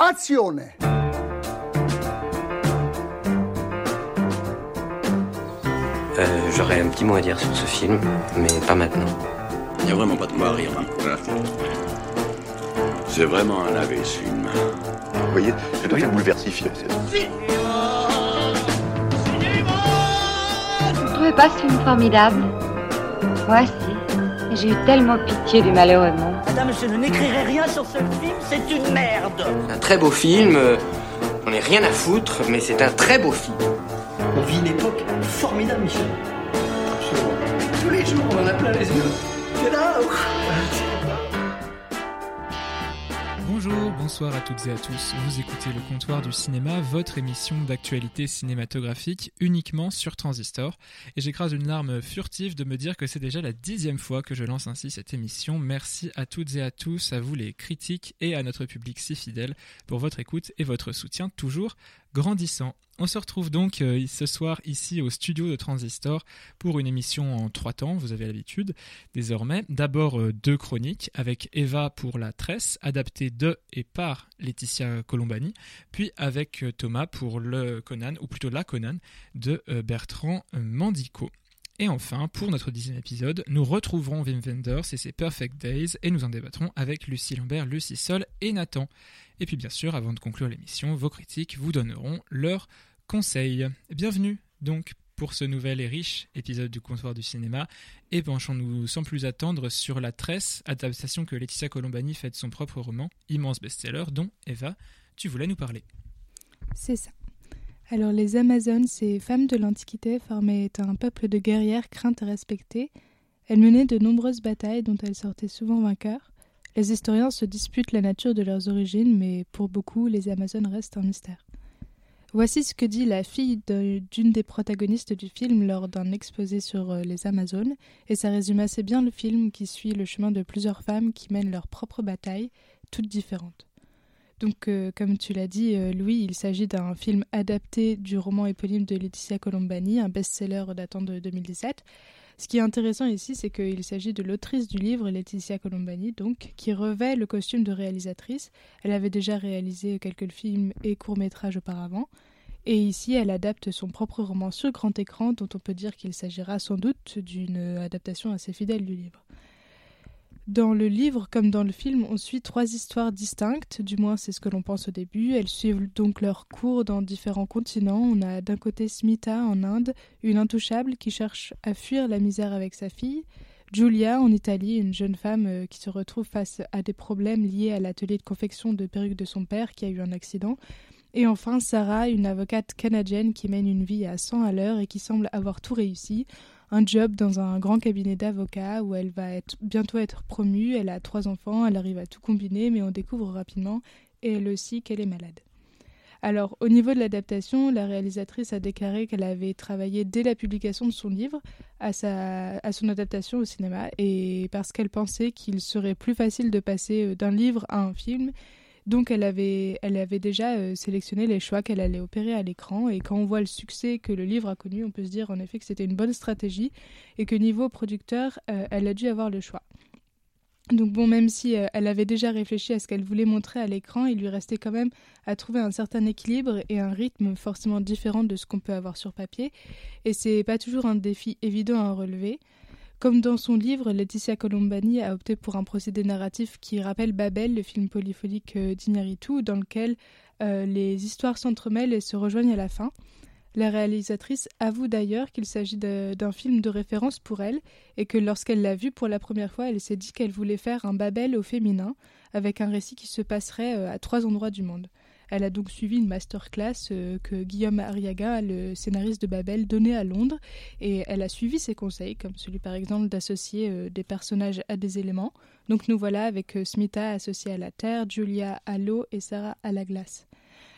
Azione Euh, J'aurais un petit mot à dire sur ce film, mais pas maintenant. Il n'y a vraiment pas de quoi rire. hein. C'est vraiment un lavé ce film. Vous voyez, ça doit être bouleversifié. Vous ne trouvez pas ce film formidable? Moi, si. J'ai eu tellement pitié du malheureux monde. Madame, je n'écrirai rien sur ce film, c'est une merde. Un très beau film, euh, on n'est rien à foutre, mais c'est un très beau film. On vit une époque formidable, Michel. Absolument. Tous les jours, on en a plein les yeux. C'est là. Bonjour, bonsoir à toutes et à tous. Vous écoutez le comptoir du cinéma, votre émission d'actualité cinématographique uniquement sur Transistor. Et j'écrase une larme furtive de me dire que c'est déjà la dixième fois que je lance ainsi cette émission. Merci à toutes et à tous, à vous les critiques et à notre public si fidèle pour votre écoute et votre soutien toujours grandissant. On se retrouve donc euh, ce soir ici au studio de Transistor pour une émission en trois temps, vous avez l'habitude désormais. D'abord euh, deux chroniques avec Eva pour la tresse, adaptée de et par Laetitia Colombani, puis avec euh, Thomas pour le Conan, ou plutôt la Conan, de Bertrand Mandico. Et enfin, pour notre dixième épisode, nous retrouverons Wim Wenders et ses Perfect Days et nous en débattrons avec Lucie Lambert, Lucie Sol et Nathan. Et puis bien sûr, avant de conclure l'émission, vos critiques vous donneront leurs conseils. Bienvenue donc pour ce nouvel et riche épisode du comptoir du cinéma et penchons-nous sans plus attendre sur La Tresse, adaptation que Laetitia Colombani fait de son propre roman, immense best-seller dont Eva, tu voulais nous parler. C'est ça. Alors les Amazones, ces femmes de l'Antiquité, formaient un peuple de guerrières craintes et respectées. Elles menaient de nombreuses batailles dont elles sortaient souvent vainqueurs. Les historiens se disputent la nature de leurs origines, mais pour beaucoup, les Amazones restent un mystère. Voici ce que dit la fille d'une des protagonistes du film lors d'un exposé sur euh, les Amazones, et ça résume assez bien le film qui suit le chemin de plusieurs femmes qui mènent leur propre bataille, toutes différentes. Donc, euh, comme tu l'as dit, euh, Louis, il s'agit d'un film adapté du roman éponyme de Laetitia Colombani, un best-seller datant de 2017. Ce qui est intéressant ici, c'est qu'il s'agit de l'autrice du livre, Laetitia Colombani, donc, qui revêt le costume de réalisatrice. Elle avait déjà réalisé quelques films et courts-métrages auparavant. Et ici, elle adapte son propre roman sur grand écran, dont on peut dire qu'il s'agira sans doute d'une adaptation assez fidèle du livre. Dans le livre comme dans le film, on suit trois histoires distinctes, du moins c'est ce que l'on pense au début. Elles suivent donc leur cours dans différents continents. On a d'un côté Smita en Inde, une intouchable qui cherche à fuir la misère avec sa fille. Giulia en Italie, une jeune femme euh, qui se retrouve face à des problèmes liés à l'atelier de confection de perruques de son père qui a eu un accident. Et enfin Sarah, une avocate canadienne qui mène une vie à 100 à l'heure et qui semble avoir tout réussi un job dans un grand cabinet d'avocats où elle va bientôt être promue. Elle a trois enfants, elle arrive à tout combiner, mais on découvre rapidement, et elle aussi, qu'elle est malade. Alors, au niveau de l'adaptation, la réalisatrice a déclaré qu'elle avait travaillé dès la publication de son livre à, sa, à son adaptation au cinéma, et parce qu'elle pensait qu'il serait plus facile de passer euh, d'un livre à un film, donc elle avait, déjà euh, sélectionné les choix qu'elle allait opérer à l'écran et quand on voit le succès que le livre a connu, on peut se dire en effet que c'était une bonne stratégie et que niveau producteur, euh, elle a dû avoir le choix. Donc bon, même si euh, elle avait déjà réfléchi à ce qu'elle voulait montrer à l'écran, il lui restait quand même à trouver un certain équilibre et un rythme forcément différent de ce qu'on peut avoir sur papier. Et c'est pas toujours un défi évident à relever. Comme dans son livre, Laetitia Colombani a opté pour un procédé narratif qui rappelle Babel, le film polyphonique euh, d'Iñárritu, dans lequel euh, les histoires s'entremêlent et se rejoignent à la fin. La réalisatrice avoue d'ailleurs qu'il s'agit d'un film de référence pour elle et que lorsqu'elle l'a vu pour la première fois, elle s'est dit qu'elle voulait faire un Babel au féminin avec un récit qui se passerait euh, à trois endroits du monde. Elle a donc suivi une masterclass euh, que Guillaume Arriaga, le scénariste de Babel, donnait à Londres et elle a suivi ses conseils, comme celui par exemple d'associer euh, des personnages à des éléments. Donc nous voilà avec euh, Smita associée à la terre, Julia à l'eau et Sarah à la glace.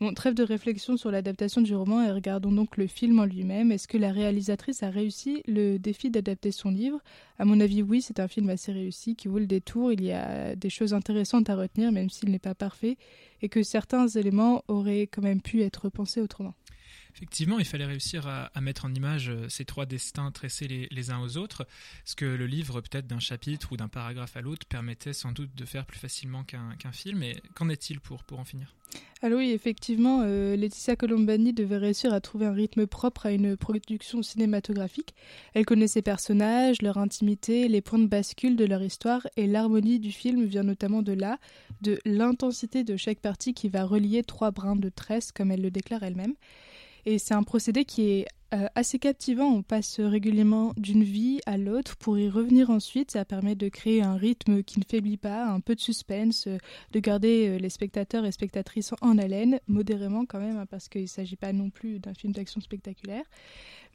Bon, trêve de réflexion sur l'adaptation du roman et regardons donc le film en lui-même. Est-ce que la réalisatrice a réussi le défi d'adapter son livre? À mon avis, oui, c'est un film assez réussi qui vaut le détour. Il y a des choses intéressantes à retenir, même s'il n'est pas parfait, et que certains éléments auraient quand même pu être pensés autrement. Effectivement, il fallait réussir à, mettre en image euh, ces trois destins tressés les, uns aux autres, ce que le livre, peut-être d'un chapitre ou d'un paragraphe à l'autre, permettait sans doute de faire plus facilement qu'un qu'un film. Et qu'en est-il pour, pour en finir? Alors oui, effectivement, euh, Laetitia Colombani devait réussir à trouver un rythme propre à une production cinématographique. Elle connaît ses personnages, leur intimité, les points de bascule de leur histoire et l'harmonie du film vient notamment de là, de l'intensité de chaque partie qui va relier trois brins de tresse, comme elle le déclare elle-même. Et c'est un procédé qui est euh, assez captivant. On passe régulièrement d'une vie à l'autre pour y revenir ensuite. Ça permet de créer un rythme qui ne faiblit pas, un peu de suspense, euh, de garder euh, les spectateurs et spectatrices en haleine, modérément quand même, hein, parce qu'il ne s'agit pas non plus d'un film d'action spectaculaire.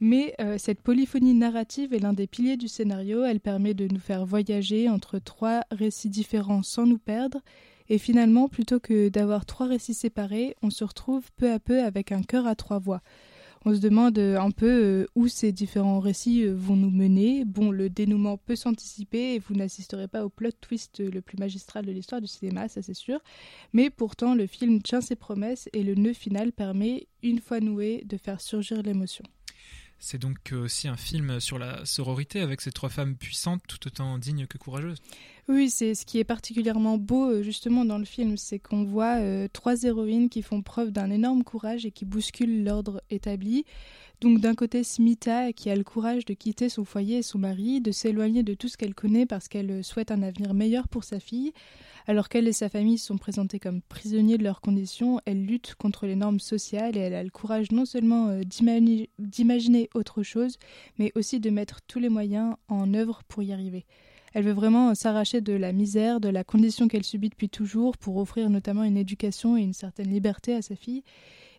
Mais cette polyphonie narrative est l'un des piliers du scénario. Elle permet de nous faire voyager entre trois récits différents sans nous perdre. Et finalement, plutôt que d'avoir trois récits séparés, on se retrouve peu à peu avec un cœur à trois voix on se demande euh, un peu euh, où ces différents récits euh, vont nous mener. Bon, le dénouement peut s'anticiper et vous n'assisterez pas au plot twist le plus magistral de l'histoire du cinéma, ça c'est sûr. Mais pourtant, le film tient ses promesses et le nœud final permet, une fois noué, de faire surgir l'émotion. C'est donc aussi un film sur la sororité avec ces trois femmes puissantes tout autant dignes que courageuses. Oui, c'est ce qui est particulièrement beau euh, justement dans le film, c'est qu'on voit euh, trois héroïnes qui font preuve d'un énorme courage et qui bousculent l'ordre établi. Donc d'un côté Smita qui a le courage de quitter son foyer et son mari, de s'éloigner de tout ce qu'elle connaît parce qu'elle euh, souhaite un avenir meilleur pour sa fille. Alors qu'elle et sa famille sont présentés comme prisonniers de leurs conditions, elle lutte contre les normes sociales et elle a le courage non seulement d'imaginer autre chose, mais aussi de mettre tous les moyens en œuvre pour y arriver. Elle veut vraiment s'arracher de la misère, de la condition qu'elle subit depuis toujours pour offrir notamment une éducation et une certaine liberté à sa fille.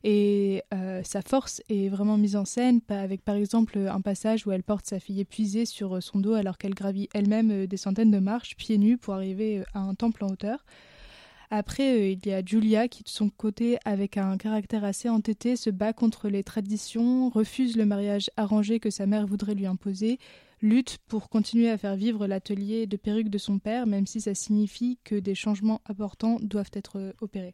Et euh, sa force est vraiment mise en scène, avec par exemple un passage où elle porte sa fille épuisée sur son dos alors qu'elle gravit elle-même euh, des centaines de marches pieds nus pour arriver euh, à un temple en hauteur. Après, il y a Julia qui, de son côté, avec un caractère assez entêté, se bat contre les traditions, refuse le mariage arrangé que sa mère voudrait lui imposer, lutte pour continuer à faire vivre l'atelier de perruques de son père, même si ça signifie que des changements importants doivent être euh, opérés.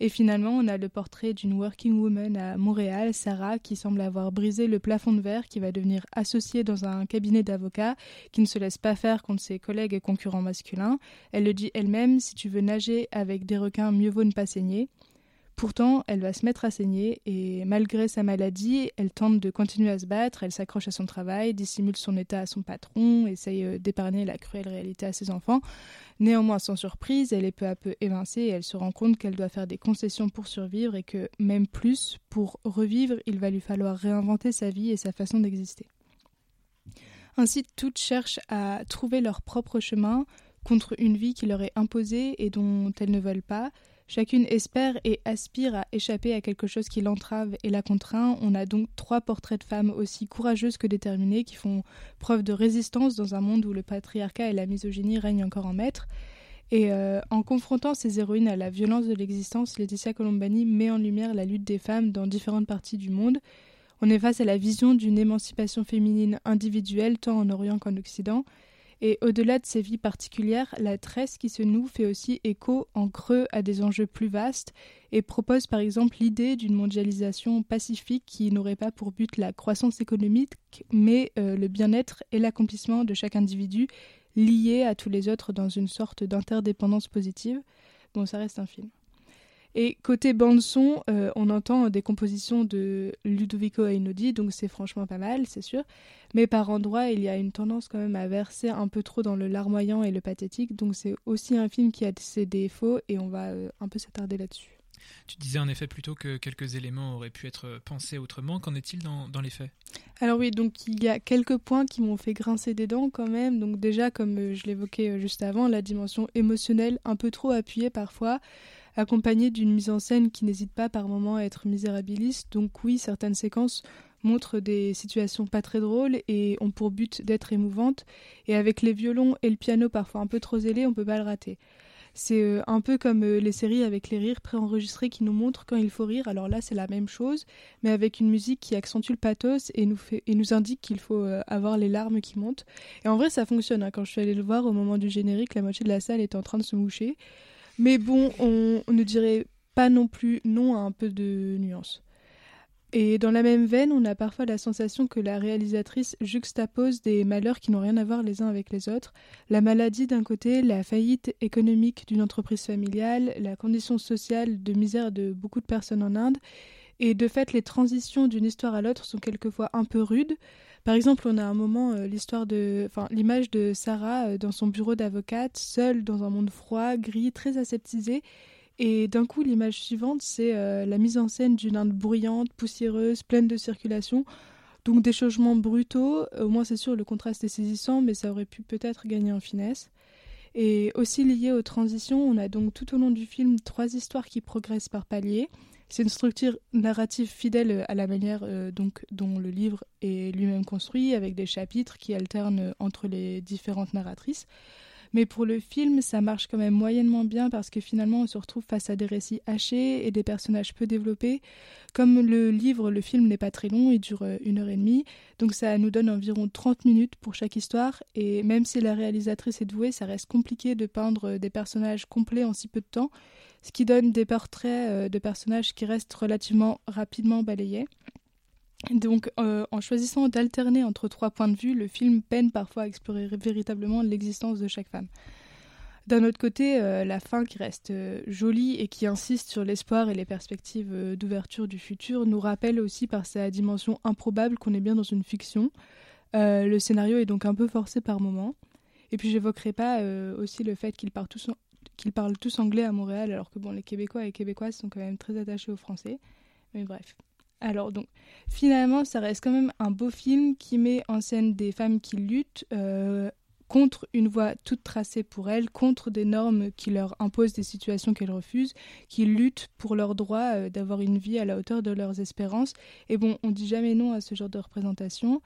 Et finalement, on a le portrait d'une working woman à Montréal, Sarah, qui semble avoir brisé le plafond de verre, qui va devenir associée dans un cabinet d'avocats, qui ne se laisse pas faire contre ses collègues et concurrents masculins. Elle le dit elle-même, si tu veux nager avec des requins, mieux vaut ne pas saigner. Pourtant, elle va se mettre à saigner et malgré sa maladie, elle tente de continuer à se battre, elle s'accroche à son travail, dissimule son état à son patron, essaye euh, d'épargner la cruelle réalité à ses enfants. Néanmoins, sans surprise, elle est peu à peu évincée et elle se rend compte qu'elle doit faire des concessions pour survivre et que, même plus, pour revivre, il va lui falloir réinventer sa vie et sa façon d'exister. Ainsi, toutes cherchent à trouver leur propre chemin contre une vie qui leur est imposée et dont elles ne veulent pas, Chacune espère et aspire à échapper à quelque chose qui l'entrave et la contraint. On a donc trois portraits de femmes aussi courageuses que déterminées qui font preuve de résistance dans un monde où le patriarcat et la misogynie règnent encore en maître. Et euh, en confrontant ces héroïnes à la violence de l'existence, Laetitia Colombani met en lumière la lutte des femmes dans différentes parties du monde. On est face à la vision d'une émancipation féminine individuelle tant en Orient qu'en Occident, et au-delà de ces vies particulières, la tresse qui se noue fait aussi écho en creux à des enjeux plus vastes et propose par exemple l'idée d'une mondialisation pacifique qui n'aurait pas pour but la croissance économique, mais euh, le bien-être et l'accomplissement de chaque individu lié à tous les autres dans une sorte d'interdépendance positive. Bon, ça reste un film. Et côté bande son, euh, on entend des compositions de Ludovico Einaudi, donc c'est franchement pas mal, c'est sûr. Mais par endroits, il y a une tendance quand même à verser un peu trop dans le larmoyant et le pathétique, donc c'est aussi un film qui a ses défauts et on va euh, un peu s'attarder là-dessus. Tu disais en effet plutôt que quelques éléments auraient pu être pensés autrement. Qu'en est-il dans, dans, les faits? Alors oui, donc il y a quelques points qui m'ont fait grincer des dents quand même. Donc déjà, comme euh, je l'évoquais juste avant, la dimension émotionnelle un peu trop appuyée parfois accompagné d'une mise en scène qui n'hésite pas par moments à être misérabiliste. Donc oui, certaines séquences montrent des situations pas très drôles et ont pour but d'être émouvantes. Et avec les violons et le piano parfois un peu trop zélés, on peut pas le rater. C'est euh, un peu comme euh, les séries avec les rires préenregistrés qui nous montrent quand il faut rire. Alors là, c'est la même chose, mais avec une musique qui accentue le pathos et nous, fait, et nous indique qu'il faut euh, avoir les larmes qui montent. Et en vrai, ça fonctionne. Hein. Quand je suis allée le voir au moment du générique, la moitié de la salle était en train de se moucher. Mais bon, on, ne dirait pas non plus non à un peu de nuance. Et dans la même veine, on a parfois la sensation que la réalisatrice juxtapose des malheurs qui n'ont rien à voir les uns avec les autres. La maladie d'un côté, la faillite économique d'une entreprise familiale, la condition sociale de misère de beaucoup de personnes en Inde. Et de fait, les transitions d'une histoire à l'autre sont quelquefois un peu rudes. Par exemple, on a un moment euh, l'histoire de, l'image de Sarah euh, dans son bureau d'avocate, seule dans un monde froid, gris, très aseptisé, et d'un coup, l'image suivante, c'est euh, la mise en scène d'une Inde bruyante, poussiéreuse, pleine de circulation. Donc des changements brutaux. Au moins, c'est sûr, le contraste est saisissant, mais ça aurait pu peut-être gagner en finesse. Et aussi lié aux transitions, on a donc tout au long du film trois histoires qui progressent par paliers. C'est une structure narrative fidèle à la manière euh, donc, dont le livre est lui-même construit, avec des chapitres qui alternent entre les différentes narratrices. Mais pour le film, ça marche quand même moyennement bien parce que finalement, on se retrouve face à des récits hachés et des personnages peu développés. Comme le livre, le film n'est pas très long, il dure euh, une heure et demie, donc ça nous donne environ 30 minutes pour chaque histoire. Et même si la réalisatrice est douée, ça reste compliqué de peindre euh, des personnages complets en si peu de temps, ce qui donne des portraits euh, de personnages qui restent relativement rapidement balayés. Donc, euh, en choisissant d'alterner entre trois points de vue, le film peine parfois à explorer véritablement l'existence de chaque femme. D'un autre côté, euh, la fin qui reste euh, jolie et qui insiste sur l'espoir et les perspectives d'ouverture du futur nous rappelle aussi par sa dimension improbable qu'on est bien dans une fiction. le scénario est donc un peu forcé par moments. Et puis j'évoquerai pas aussi le fait qu'ils parlent, tous, anglais à Montréal, alors que bon, les Québécois et Québécoises sont quand même très attachés au français. Mais bref. Alors donc, finalement, ça reste quand même un beau film qui met en scène des femmes qui luttent euh, contre une voie toute tracée pour elles, contre des normes qui leur imposent des situations qu'elles refusent, qui luttent pour leur droit euh, d'avoir une vie à la hauteur de leurs espérances. Et bon, on dit jamais non à ce genre de représentation.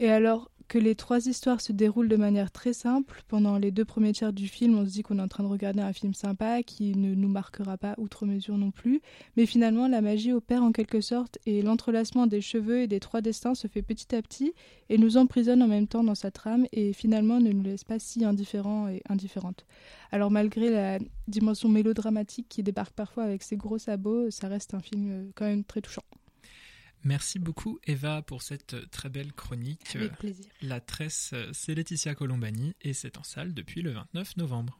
Et alors, que les trois histoires se déroulent de manière très simple. Pendant les deux premiers tiers du film, on se dit qu'on est en train de regarder un film sympa qui ne nous marquera pas outre mesure non plus. Mais finalement, la magie opère en quelque sorte et l'entrelacement des cheveux et des trois destins se fait petit à petit et nous emprisonne en même temps dans sa trame et finalement ne nous laisse pas si indifférents et indifférentes. Alors malgré la dimension mélodramatique qui débarque parfois avec ses gros sabots, ça reste un film euh, quand même très touchant. Merci beaucoup Eva pour cette très belle chronique. Avec plaisir. La tresse, c'est Laetitia Colombani et c'est en salle depuis le 29 novembre.